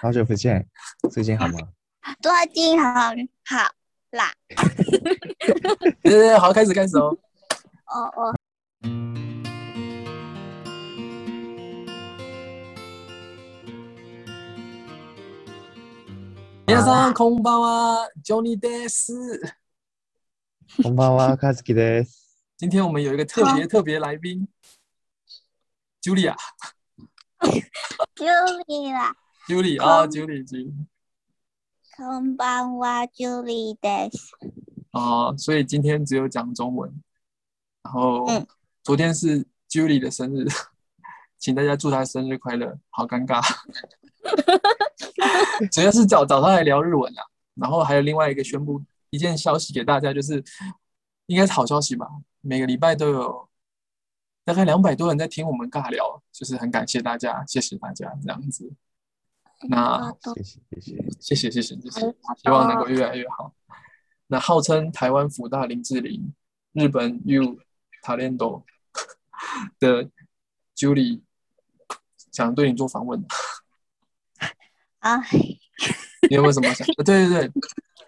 好久不见，最近好吗？最近很好啦。对对对，好，开始开始哦。哦哦，皆さんこんばんは，Johnny des。こんばんは、カズキです。今天我们有一个特别特别来宾，Julia。 Julie 啦， Julie 啊，Julie Julie こんばんは，Julie です。啊，所以今天只有讲中文。然后嗯昨天是 Julie 的生日，请大家祝她生日快乐。好尴尬，主要是找找她来聊日文啊。然后还有另外一个宣布一件消息给大家，就是应该是好消息吧，每个礼拜都有大概两百多人在听我们尬聊，就是很感谢大家，谢谢大家这样子。 那谢谢谢谢。谢谢谢谢谢谢，希望能够越来越好。那号称台湾福大林志玲、日本 U Talento 的 Julie 想对你做访问，啊，你有没有什么想？呃 对对对，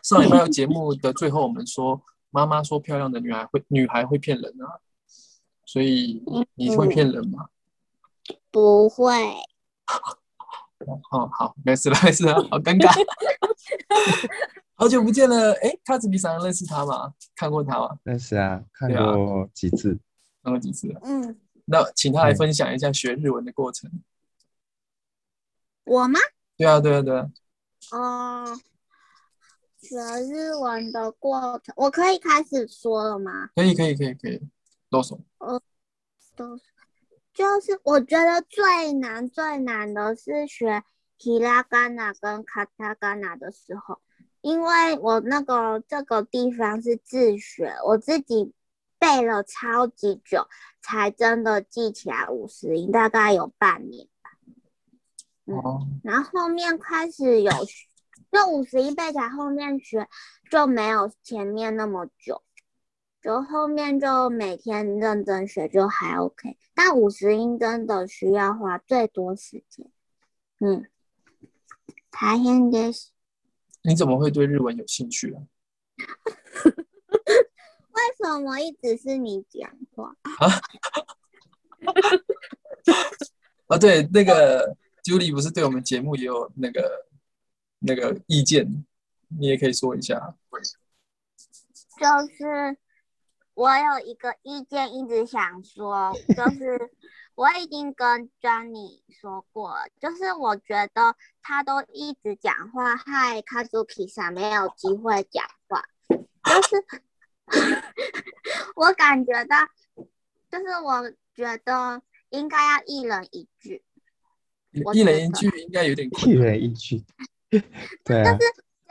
上礼拜节目的最后，我们说妈妈说漂亮的女孩会女孩会骗人啊，所以你会骗人吗？不会，哦，好，没事了，没事了，好尴尬，好久不见了。哎，卡子比桑认识他吗？看过他吗？认识啊，看过几次。看过几次？嗯，那请他来分享一下学日文的过程。我吗？对啊，对啊，对啊。哦，学日文的过程，我可以开始说了吗？可以，可以，可以，可以。多手。都是，就是我觉得最难最难的是学 hiragana 跟 katakana 的时候，因为我那个这个地方是自学，我自己背了超级久，才真的记起来五十音，大概有半年。嗯哦，然后后面开始有学，就五十音背起来，后面学就没有前面那么久，就后面就每天认真学就还 OK，但五十音真的需要花最多时间。嗯，大変です。你怎么会对日文有兴趣啊？为什么一直是你讲话？啊，对，那个 Julie 不是对我们节目也有那个那个意见，你也可以说一下。就是我有一个意见一直想说，就是我已经跟 Johnny 说过了，就是我觉得他都一直讲话，害 Kazuki 上没有机会讲话，就是 我感觉到，就是我觉得应该要一人一句，我一人一句应该有点一。人一句。对啊，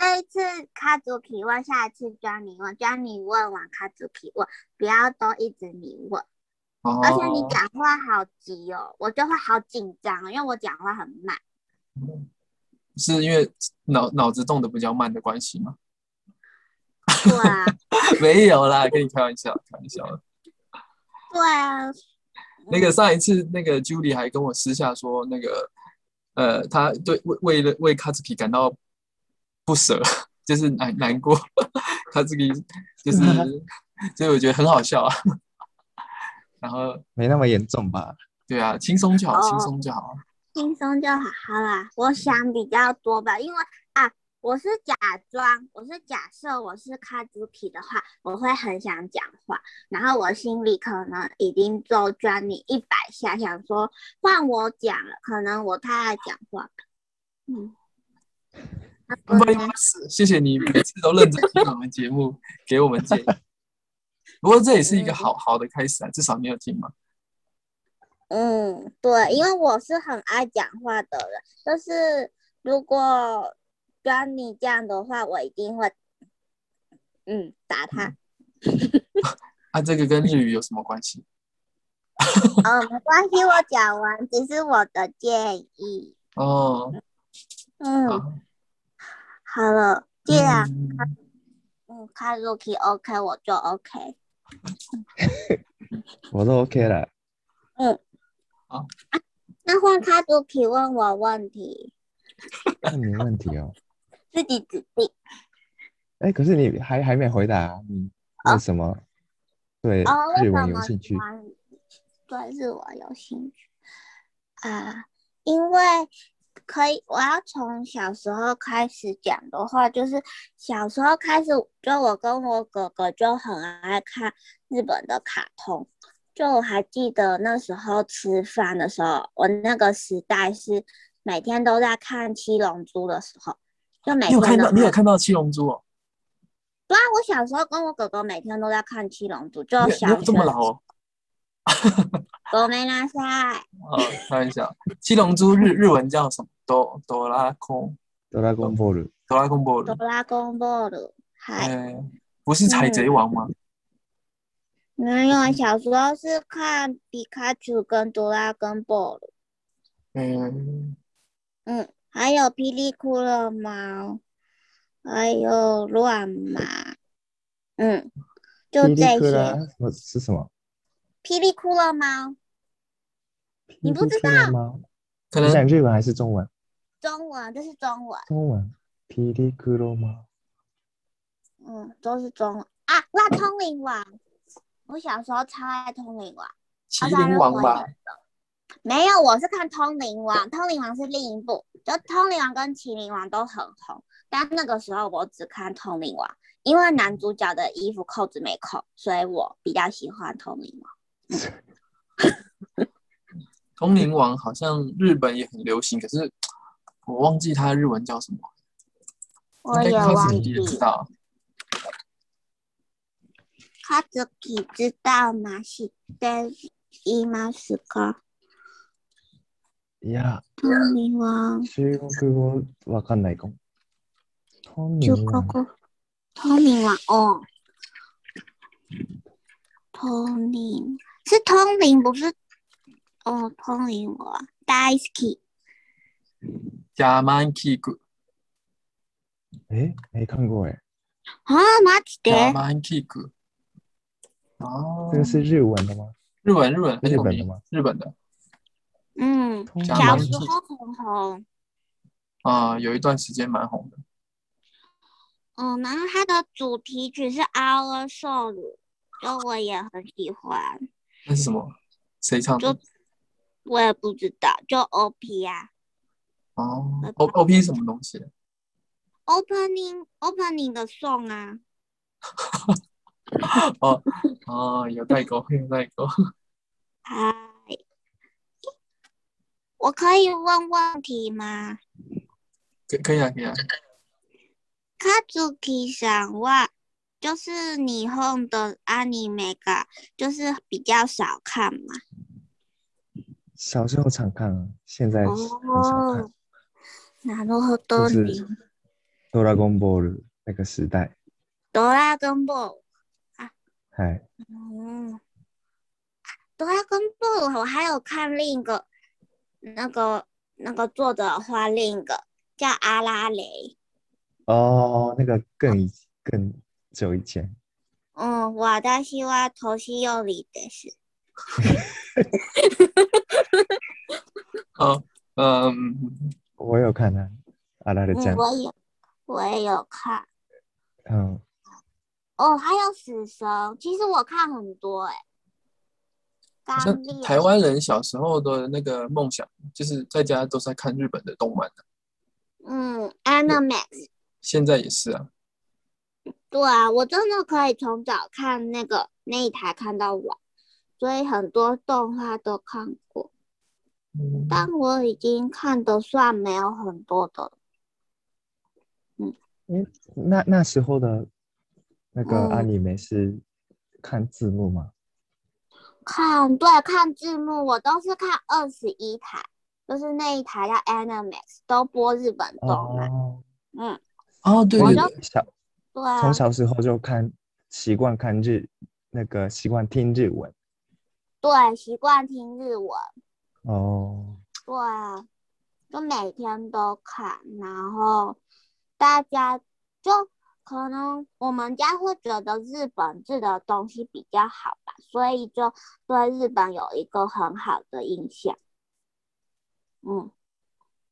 这一次 Kazuki 问，下一次 Johnny 问，Johnny 问完 Kazuki 问，不要都一直你问。哦，而且你讲话好急哦，我就会好紧张，因为我讲话很慢。是因为脑脑子动的比较慢的关系吗？对啊，没有啦，跟你开玩笑，开玩笑的。对啊，那个上一次那个 Julie 还跟我私下说，那个呃，他对为为了为 Kazuki 感到不舍，就是难难过，Kazuki 就是，所以我觉得很好笑啊。然后没那么严重吧？对啊，轻松就好，哦轻松就好。轻松就好好啦。我想比较多吧，因为啊，我是假装，我是假设我是 Kazuki 的话，我会很想讲话，然后我心里可能已经做 Johnny 一百下，想说换我讲了，可能我太爱讲话吧。嗯。不好意思，谢谢你每次都认真听我们节目，给我们建议。不过这也是一个好好的开始啊，至少你有听嘛。嗯，对，因为我是很爱讲话的人，就是如果跟你这样的话，我一定会，嗯，打他。啊，这个跟日语有什么关系？嗯，没关系，我讲完，只是我的建议。哦，嗯，好，好了，既然嗯嗯看 Rookie OK，我就 OK。我都 OK 了。那换开 Rookie 问我问题。问你问题哦。自己指定。哎，可是你还还没回答啊，你为什么对日文有兴趣对日文有兴趣啊？因为可以，我要从小时候开始讲的话，就是小时候开始，就我跟我哥哥就很爱看日本的卡通。就我还记得那时候吃饭的时候，我那个时代是每天都在看《七龙珠》的时候，就每你有看到天你有看到七龙珠哦？对啊，我小时候跟我哥哥每天都在看《七龙珠》，就小这么老哦？我没拿下。哦，开玩笑。七龙珠日日文叫什么？哆哆啦空哆啦 A 梦波鲁哆啦空波鲁。哆啦 A 梦的，还呃，不是海贼王吗？没有，小时候是看皮卡丘跟哆啦 A 梦的，嗯，嗯，还有霹雳骷髅猫，还有乱马，嗯，就这些。什么是什么？霹雳骷髅猫，你不知霹雳克拉吗？可能你讲日文还是中文？中文这是中文，中文。霹雳克罗吗？嗯，都是中文啊。那通灵王，我小时候超爱通灵王。麒麟王吧？没有，我是看《通灵王》，《通灵王》是另一部，就《通灵王》跟《麒麟王》都很红，但那个时候我只看《通灵王》，因为男主角的衣服扣子没扣，所以我比较喜欢《通灵王》。通灵王好像日本也很流行，可是我忘记它日文叫什么。我也忘记。知道。知道吗？知います？いや。ト。中国語わかんないかも。中国語？トはオン。トー。是通灵，不是哦，通灵王大好き。加曼 kick，え没看过哎，啊，マジで？加曼 kick。哦这，个是日文的吗？日文日文很有名日本的吗，日本的嗯，通加曼小时 kick 候很红。啊，有一段时间蛮红的。嗯，然后它的主题曲是《Our Soul》，就我也很喜欢。 那是什么？谁唱的就？我也不知道，就 OP 啊哦，O O P 是什么东西？ ，Opening Opening 的 song 啊。哦哦，有代沟，有代沟。嗨，我可以问问题吗？可可以啊，可以啊。卡祖基さんは 就是日本的アニメが就是比较少看嘛。小时候常看啊，现在很少看。哦，なるほど就是ね。哆啦 A 梦那个时代，哆啦 A 梦，嗨，嗯，哆啦 A 梦，我还有看另一个，那个那个作者画另一个叫阿拉蕾。哦，那个更以 更久以前，嗯，私は年寄りです。哦，嗯，我有看啊，阿拉的嗯，酱，我也我也有看。嗯，哦，还有死神，其实我看很多哎、好像刚烈台湾人小时候的那个梦想，就是在家都是在看日本的动漫的，嗯，Animax，现在也是啊。 对啊，我真的可以从早看那个那一台看到晚，所以很多动画都看过，嗯，但我已经看的算没有很多的了。那那时候的那个嗯阿尼梅是看字幕吗？看对看字幕，我都是看二十一台，就是那一台叫 Animax，都播日本动漫。哦，嗯，哦，对我就对对，小对啊。从，小时候就看，习惯看日那个习惯听日文。对，习惯听日文。哦，对啊，就每天都看，然后大家就可能我们家会觉得日本制的东西比较好吧，所以就对日本有一个很好的印象。嗯，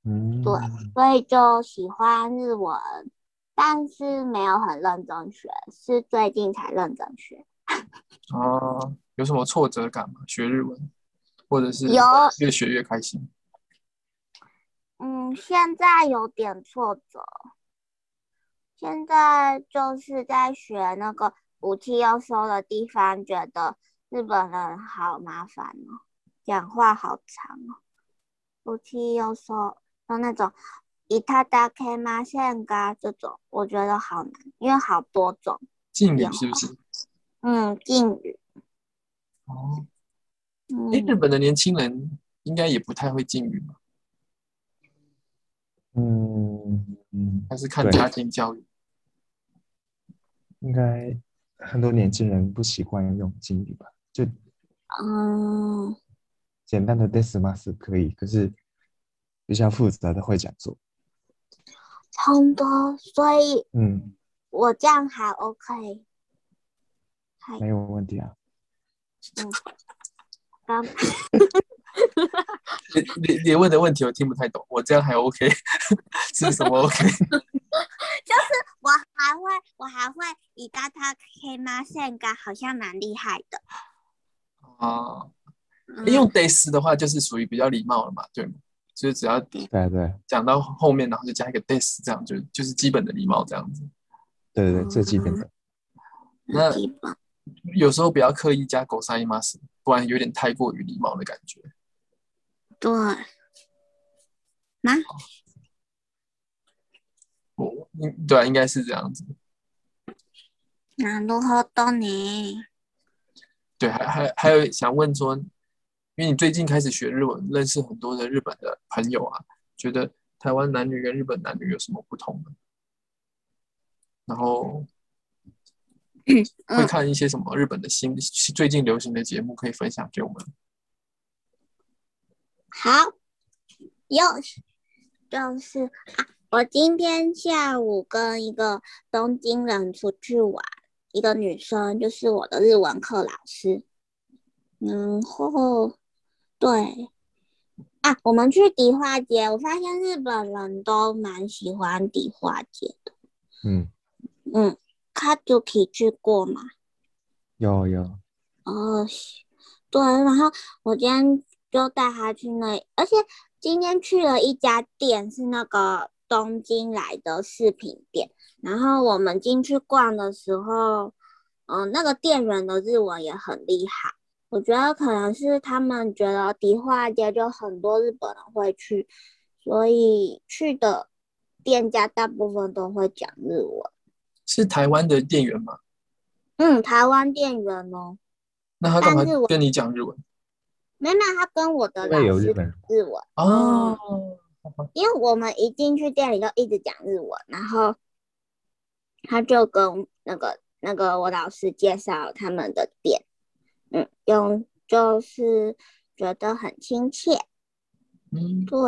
嗯，对所以就喜欢日文，但是没有很认真学，是最近才认真学。哦，有什么挫折感吗？学日文，或者是有越学越开心？嗯，现在有点挫折，现在就是在学那个武器要收的地方，觉得日本人好麻烦哦，讲话好长哦。武器要收的那种伊塔达 K 吗？现嘎这种，我觉得好难，因为好多种。敬语是不是？嗯，敬语。哦，嗯哎，日本的年轻人应该也不太会敬语吧？嗯嗯，还是看家庭教育？应该很多年轻人不习惯用敬语吧？就嗯，简单的 des mas 可以，可是比较复杂的会讲错。差不多，所以嗯，我这样还 OK。还没有问题啊。嗯刚你你你问的问题我听不太懂，我这样还 OK？是什么 OK？就是我还会，我还会以大他 K 吗？现嘎好像蛮厉害的。啊，嗯诶用 des 的话就是属于比较礼貌了嘛，对吗？就是只要对啊对讲到后面，然后就加一个 des，这样就就是基本的礼貌这样子。对对对，最基本的。那基本有时候不要刻意加狗塞马斯，不然有点太过于礼貌的感觉。对。那我应对啊，应该是这样子。なるほどね。对，还还还有想问说， 因为你最近开始学日文，认识很多的日本的朋友啊，觉得台湾男女跟日本男女有什么不同呢？然后会嗯，看一些什么日本的新最近流行的节目，可以分享给我们。好，又是就是啊，我今天下午跟一个东京人出去玩，一个女生，就是我的日文课老师。然后，对啊，我们去迪化街，我发现日本人都蛮喜欢迪化街的。嗯，嗯，Kazuki 去过吗？有有。哦，是对，然后我今天就带他去那里，而且今天去了一家店，是那个东京来的饰品店。然后我们进去逛的时候，嗯、那个店员的日文也很厉害。我觉得可能是他们觉得迪化街就很多日本人会去，所以去的店家大部分都会讲日文。是台湾的店员吗？嗯，台湾店员哦，那他干嘛但是我跟你讲日文？没有，他跟我的老师日文。哦，因为我们一进去店里就一直讲日文，然后他就跟那个那个我老师介绍他们的店，嗯，用就是觉得很亲切，嗯，对，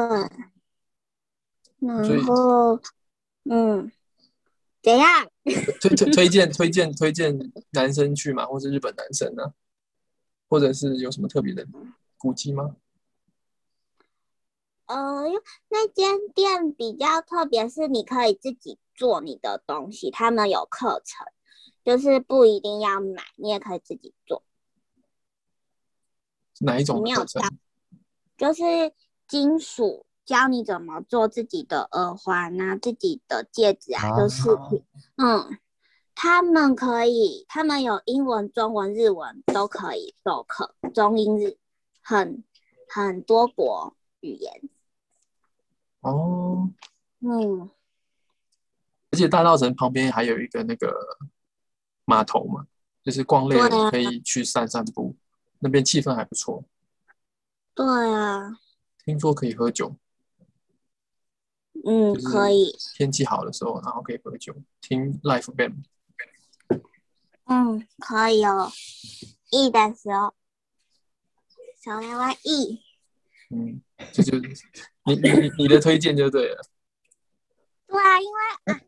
然后嗯，怎样？推推推荐推荐推荐男生去嘛？或是日本男生呢？或者是有什么特别的古迹吗？呃，那间店比较特别，是你可以自己做你的东西，他们有课程，就是不一定要买，你也可以自己做。哪一种没有课程？就是金属教你怎么做自己的耳环啊，自己的戒指啊，就饰品。嗯，他们可以，他们有英文、中文、日文都可以授课，中英日，很很多国语言。哦，嗯，而且大道城旁边还有一个那个码头嘛，就是逛累了可以去散散步，那边气氛还不错。对啊，听说可以喝酒，嗯，就是可以，天气好的时候，然后可以喝酒，听 l i f e band。嗯，可以哦。E 的时候，小台湾 E。嗯，这就你你你的推荐就对了。对啊，因为啊，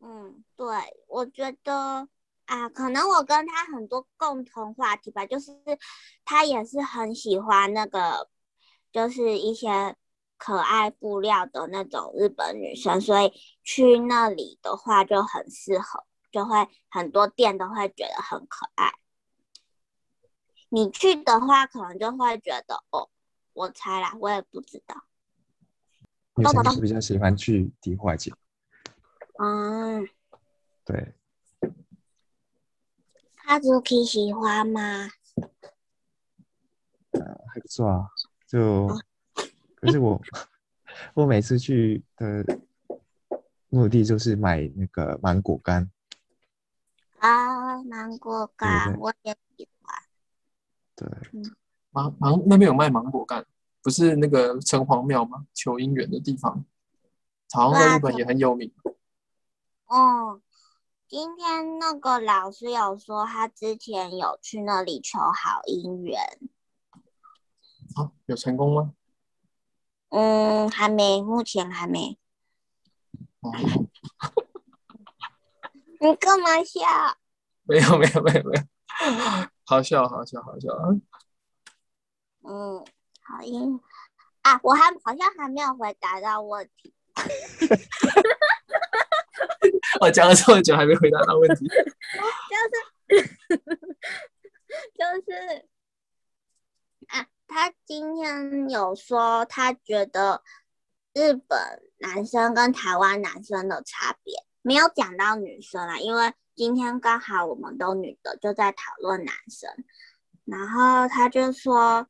嗯，对，我觉得啊，可能我跟他很多共同话题吧，就是他也是很喜欢那个，就是一些可爱布料的那种日本女生，所以去那里的话就很适合，就会很多店都会觉得很可爱。你去的话，可能就会觉得哦，我猜啦，我也不知道。女生就是比较喜欢去迪化街，嗯，对，哈祖 K 喜欢吗？还不错啊。就可是我 我每次去的目的就是买那个芒果干，啊，芒果干我也喜欢。对，芒芒那边有卖芒果干，不是那个城隍庙吗？求姻缘的地方，好像在日本也很有名。哦，今天那个老师有说，他之前有去那里求好姻缘。啊，有成功吗？嗯，还没，目前还没。哦，你干嘛笑？没有没有没有没有，好笑好笑好笑。嗯，好姻啊，我还好像还没有回答到问题。我讲了这么久还没回答到问题。就是 就是啊，他今天有说他觉得日本男生跟台湾男生的差别，没有讲到女生啊，因为今天刚好我们都女的就在讨论男生，然后他就说，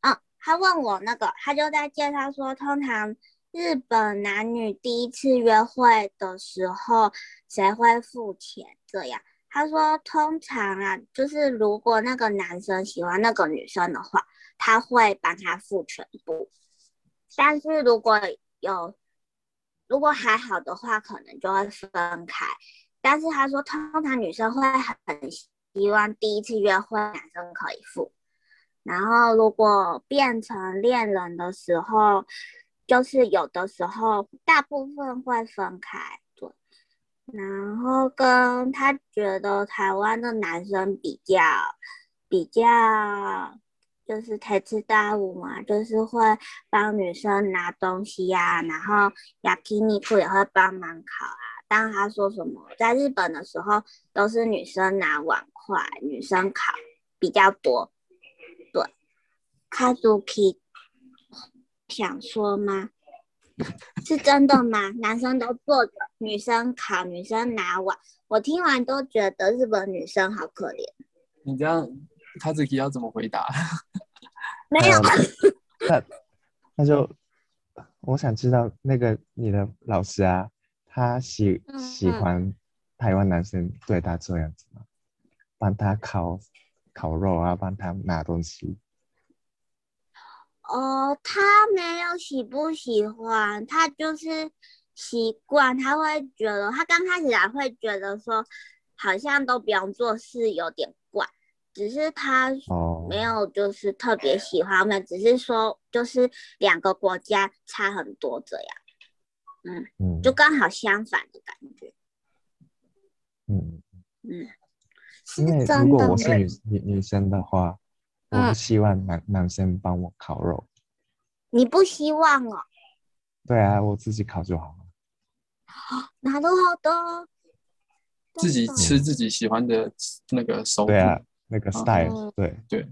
嗯，他问我那个，他就在介绍说，通常日本男女第一次约会的时候，谁会付钱？这样，他说通常啊，就是如果那个男生喜欢那个女生的话，他会帮他付全部。但是如果有如果还好的话，可能就会分开。但是他说，通常女生会很希望第一次约会男生可以付，然后如果变成恋人的时候，就是有的时候大部分会分开，对。然后跟他觉得台湾的男生比较比较就是台词大舞嘛，就是会帮女生拿东西呀、然后雅 k i n i 库也会帮忙烤啊。当他说什么，在日本的时候都是女生拿碗筷，女生烤比较多。对，Kazuki 想说吗？是真的吗？男生都坐着，女生烤，女生拿碗。我听完都觉得日本女生好可怜。你这样，卡子 k 要怎么回答？没有，那那就我想知道那个你的老师啊，他喜嗯喜欢台湾男生对他这样子吗？帮他烤烤肉啊，帮他拿东西。哦，他没有喜不喜欢，他就是习惯，他会觉得，他刚开始来会觉得说，好像都不用做事，有点怪。只是他哦，没有就是特别喜欢我们，只是说就是两个国家差很多这样，嗯嗯，就刚好相反的感觉。嗯，嗯，是因为如真的我是女女女生的话，我嗯不希望男男生帮我烤肉。你不希望哦？对啊，我自己烤就好了。なるほど。自己真的吃自己喜欢的那个手对啊谱。，那个哦 style，对，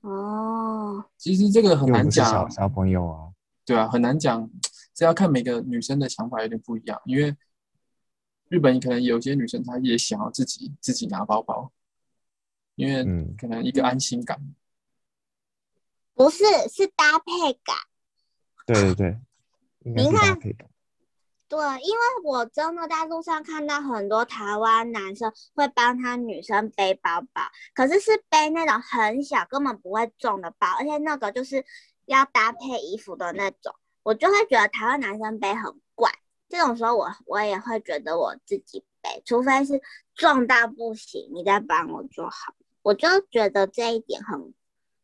哦，其实这个很因为我难讲不是小，小朋友啊。对啊，很难讲，这要看每个女生的想法有点不一样。因为日本可能有些女生她也想要自己自己拿包包，因为嗯可能一个安心感。 不是，是搭配感。对对对，应该是搭你看。对，因为我真的在路上看到很多台湾男生会帮他女生背包包，可是是背那种很小、根本不会重的包，而且那个就是要搭配衣服的那种，我就会觉得台湾男生背很怪。这种时候我我也会觉得我自己背，除非是重到不行，你再帮我就好。我就觉得这一点很，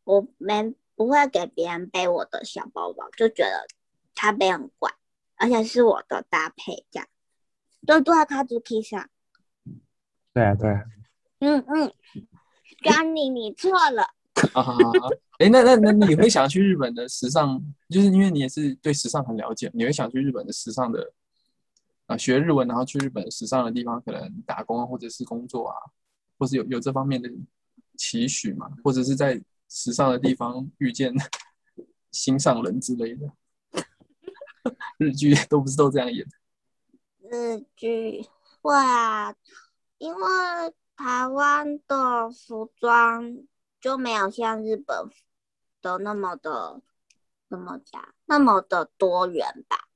我没不会给别人背我的小包包，就觉得他背很怪。而且是我的搭配，这样。对对，卡祖 K 上，对啊对啊，嗯嗯，Johnny 你错了，啊哈，哎，那那那你会想去日本的时尚，就是因为你也是对时尚很了解，你会想去日本的时尚的啊学日文，然后去日本时尚的地方可能打工啊，或者是工作啊，或是有有这方面的期许嘛，或者是在时尚的地方遇见 心上人之类的。日剧都不是都这样演？日剧会啊，因为台湾的服装就没有像日本的那么的怎么讲，那么的多元吧，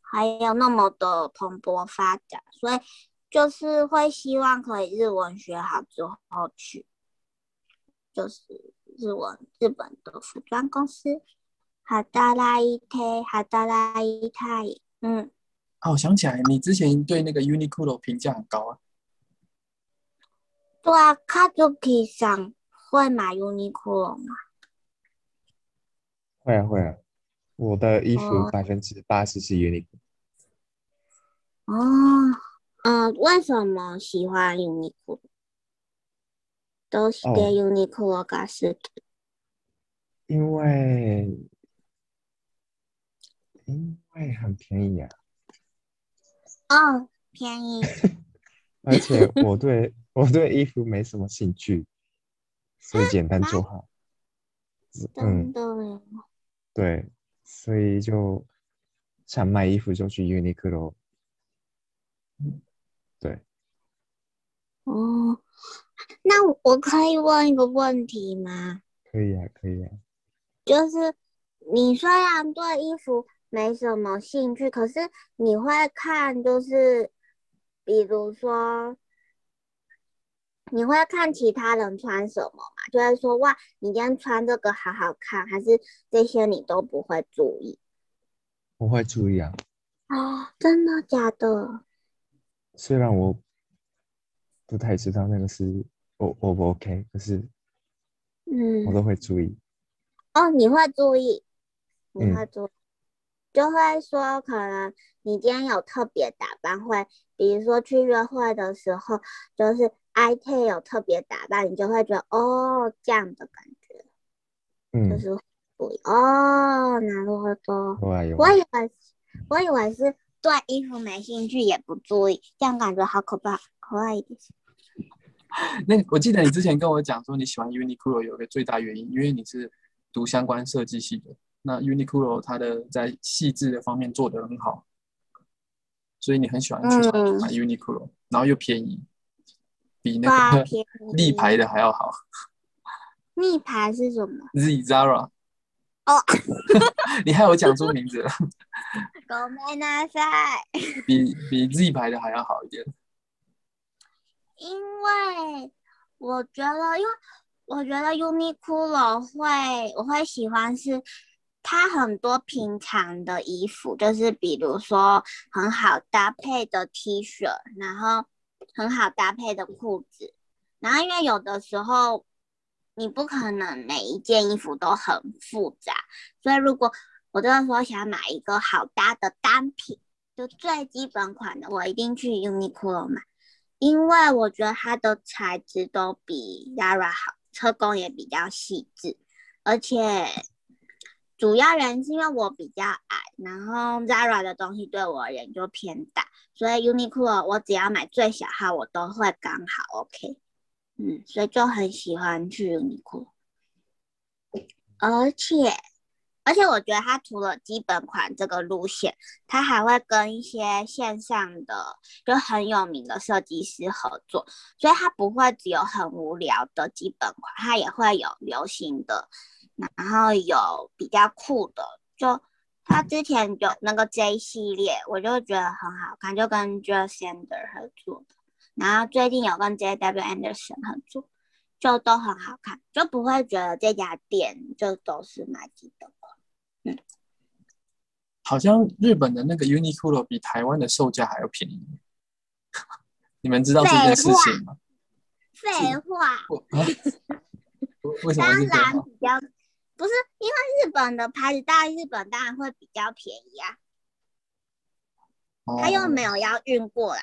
还有那么的蓬勃发展，所以就是会希望可以日文学好之后去，就是日文日本的服装公司。好达拉伊泰，好达拉伊泰，嗯，哦，想起来，你之前对那个 Uniqlo 评价很高啊。对啊，卡祖基上会买 Uniqlo 吗？会啊会啊，我的衣服百分之八十是 Uniqlo。哦，嗯，为什么喜欢 Uniqlo？都是给 Uniqlo？因为。因为很便宜啊！哦，便宜。而且我对我对衣服没什么兴趣，所以简单就好。真的。对，所以就想买衣服就去 Uniqlo。对。哦，那我可以问一个问题吗？可以啊，可以啊。就是你虽然对衣服。没什么兴趣，可是你会看，就是比如说，你会看其他人穿什么嘛？就会说哇，你今天穿这个好好看，还是这些你都不会注意？不会注意啊。啊，真的假的？虽然我不太知道那个是O 不 OK，可是嗯，我都会注意。哦，你会注意，你会注。就会说，可能你今天有特别打扮，会比如说去约会的时候，就是 I T 有特别打扮，你就会觉得哦这样的感觉，嗯，就是不哦，なるほど。我以为我以为是对衣服没兴趣也不注意，这样感觉好可怕，可爱一点。 那我记得你之前跟我讲说，你喜欢 Uniqlo 有个最大原因，因为你是读相关设计系的。那 Uniqlo 它的在细致的方面做得很好，所以你很喜欢去买 Uniqlo，然后又便宜，比那个 立牌的还要好。立牌是什么？Z Zara。哦，你还有讲出名字了。狗妹那塞。比比 Z 牌的还要好一点。因为我觉得，因为我觉得 Uniqlo 会，我会喜欢是。它很多平常的衣服，就是比如说很好搭配的 T 恤，然后很好搭配的裤子，然后因为有的时候你不可能每一件衣服都很复杂，所以如果我这个时候想买一个好搭的单品，就最基本款的，我一定去 Uniqlo 买，因为我觉得它的材质都比 Zara 好，车工也比较细致，而且。主要原因是因为我比较矮，然后 Zara 的东西对我而言就偏大，所以 Uniqlo 我只要买最小号，我都会刚好 OK。嗯，所以就很喜欢去 Uniqlo。而且，而且我觉得它除了基本款这个路线，它还会跟一些线上的就很有名的设计师合作，所以它不会只有很无聊的基本款，它也会有流行的。然后有比较酷的，就他之前有那个 J 系列，我就觉得很好看，就跟 j o s a n d e r 合作。然后最近有跟 J W Anderson 合作，就都很好看，就不会觉得这家店就都是买基本款。嗯，好像日本的那个 Uniqlo 比台湾的售价还要便宜，你们知道这件事情吗？废话。为什么？当然比较。不是因为日本的牌子，当然日本当然会比较便宜啊，他又没有要运过来。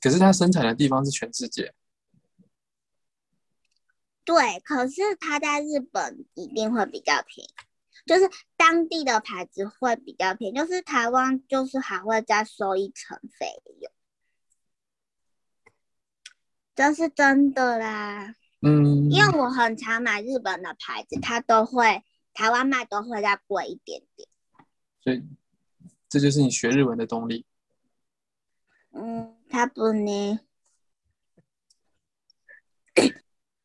可是它生产的地方是全世界。对，可是它在日本一定会比较便宜，就是当地的牌子会比较便宜，就是台湾就是还会再收一层费用，这是真的啦。嗯，因为我很常买日本的牌子，它都会台湾卖都会再贵一点点。所以这就是你学日文的动力。嗯，他不呢？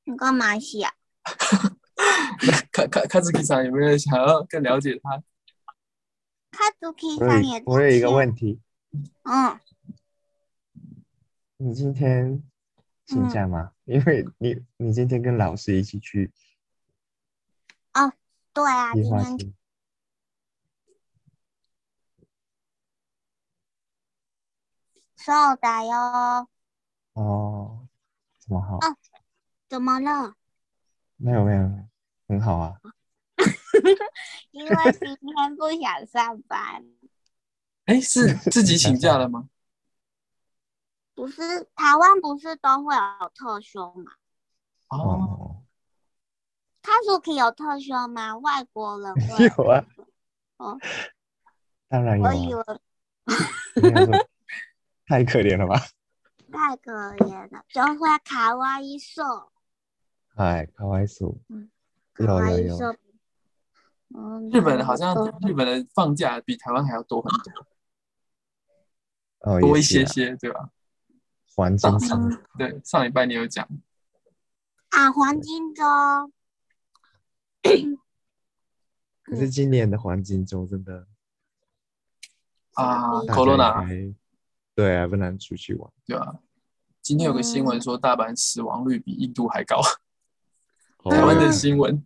你干嘛笑？卡卡卡兹基上有没有人想要更了解他？卡祖 K 我上也有我有一个问题，嗯，你今天请假吗？因为你你今天跟老师一起去哦对啊，计今天划性瘦的哟。哦，怎么好？哦怎么了？没有没有，很好啊。因为今天不想上班。哎，是自己请假了吗？不是台湾不是都会有特休吗？哦，他说可以有特休吗？外国人会有啊，哦，当然有我以啊。为 太可怜了吧？太可怜了，就会卡哇伊瘦，哎，かわいそう。卡哇伊有有瘦。嗯，日本好像嗯日本的放假比台湾还要多很多，哦，多一也是啊些些，对吧？黄金嗯周，对，上礼拜你有讲，啊，黄金周，可是今年的黄金周真的啊嗯大家 Corona 应该对啊，不能出去玩。对吧？今天有个新闻说大阪死亡率比印度还高，哦 台湾的新闻，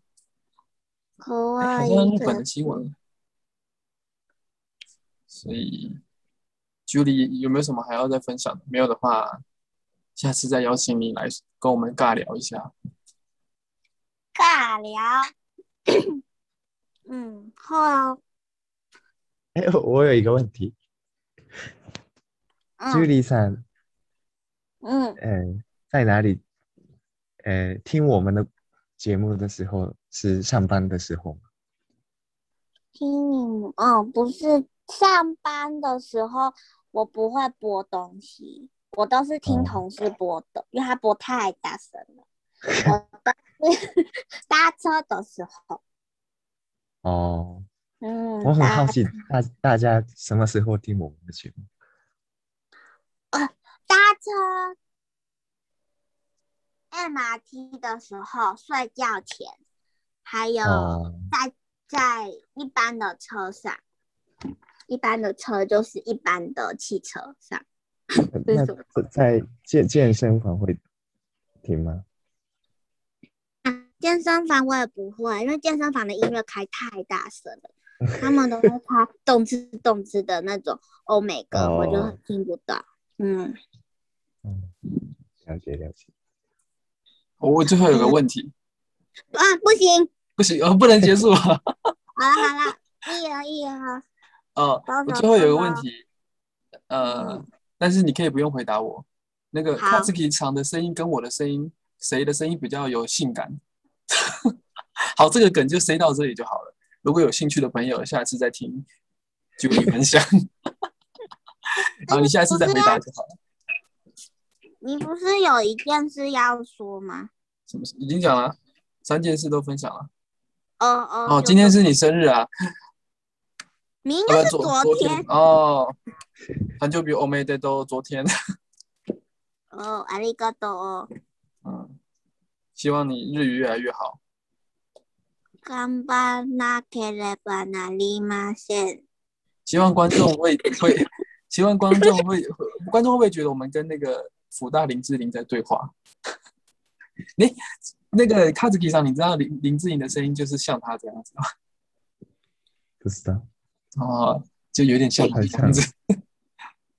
可哎好像日本的新闻。所以，Julie 有没有什么还要再分享的？没有的话，下次再邀请你来跟我们尬聊一下。尬聊。嗯，好，哎，我有一个问题嗯，Julie さん，嗯，呃，在哪里？呃，听我们的节目的时候是上班的时候吗？听你们，哦，不是上班的时候，我不会播东西，我都是听哦同事播的，因为他播太大声了。我都是搭车的时候，哦，嗯，我很好奇，大大家什么时候听我们的节目？搭车 MRT 的时候，睡觉前，还有哦，在在一般的车上，一般的车就是一般的汽车上。那在在健健身房会听吗？健身房我也不会，因为健身房的音乐开太大声了，他们都会开动次动次的那种欧美歌，我就哦听不到。嗯，嗯，了解了解。我最后有个问题，啊，不行，不行，哦，不能结束 了。好了好了，一人一人啊。哦，我最后有个问题，呃，但是你可以不用回答我。那个好 Katsuki 唱的声音跟我的声音，谁的声音比较有性感？好，这个梗就塞到这里就好了。如果有兴趣的朋友，下次再听 Julie 分享。然后你下次再回答就好了。你不是有一件事要说吗？什么事？已经讲了，三件事都分享了。哦哦哦，就今天是你生日啊？呃，明天是昨昨天哦，很久比欧美的都昨天。哦，ありがとう。嗯，希望你日语越来越好。頑張らなければなりません。希望观众会会，希望观众会观众会不会觉得我们跟那个 福大林志玲在对话？你那个卡子 k 上，你知道林林志玲的声音就是像他这样子吗？不知道，哦，就有点像他这样子。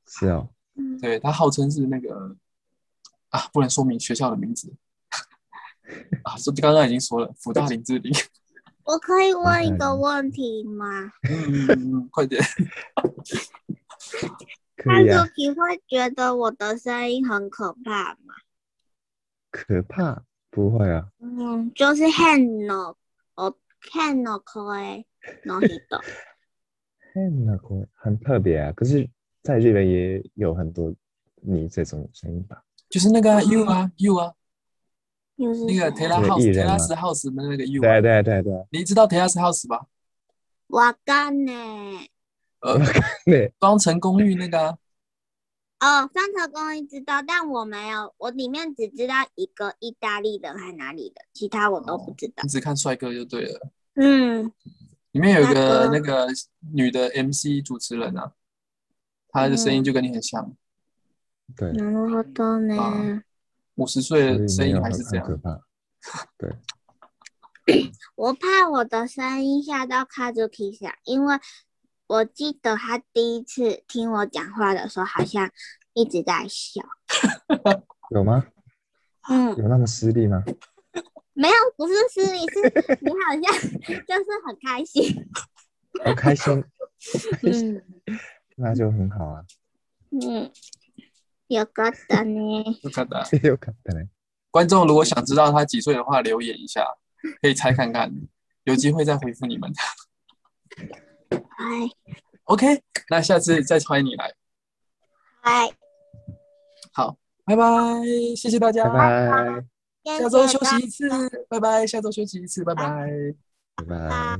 是哦，嗯对他号称是那个啊，不能说明学校的名字啊，说刚刚已经说了，福大林志玲。我可以问一个问题吗？嗯嗯嗯，快点。他可以啊就，你会觉得我的声音很可怕吗？可怕， 不会啊，嗯，就是変の哦，変の声の人。変な声很特别啊。可是，在日本也有很多你这种声音吧？就是那个啊 you 啊 you 啊，又是那个谁 Terra 那个 House 艺人吗 Terrace House 的那个 you 对啊，对对对，你知道 Terrace House 吧？わかんねえ。 呃，对，双层公寓那个啊，哦，三层公寓知道，但我没有，我里面只知道一个意大利人还哪里的，其他我都不知道你。只看帅哥就对了。嗯，里面有一那个个那个女的 MC 主持人啊，她的声音就跟你很像，对，なるほどね。啊五十岁所以的声没有音还是这样。很很可怕。对，我怕我的声音吓到 Kazuki 想，因为 我记得他第一次听我讲话的时候，好像一直在笑。有吗？嗯，有那么失利吗？没有，不是失礼，是你好像就是很开心。好开心，嗯那就很好啊。嗯，よかったね。就看到有可能。观众如果想知道他几岁的话，留言一下，可以猜看看，有机会再回复你们。 嗨 OK，那下次再欢迎你来。嗨，好，拜拜，谢谢大家，拜拜，下周休息一次，拜拜，下周休息一次，拜拜。拜拜。拜。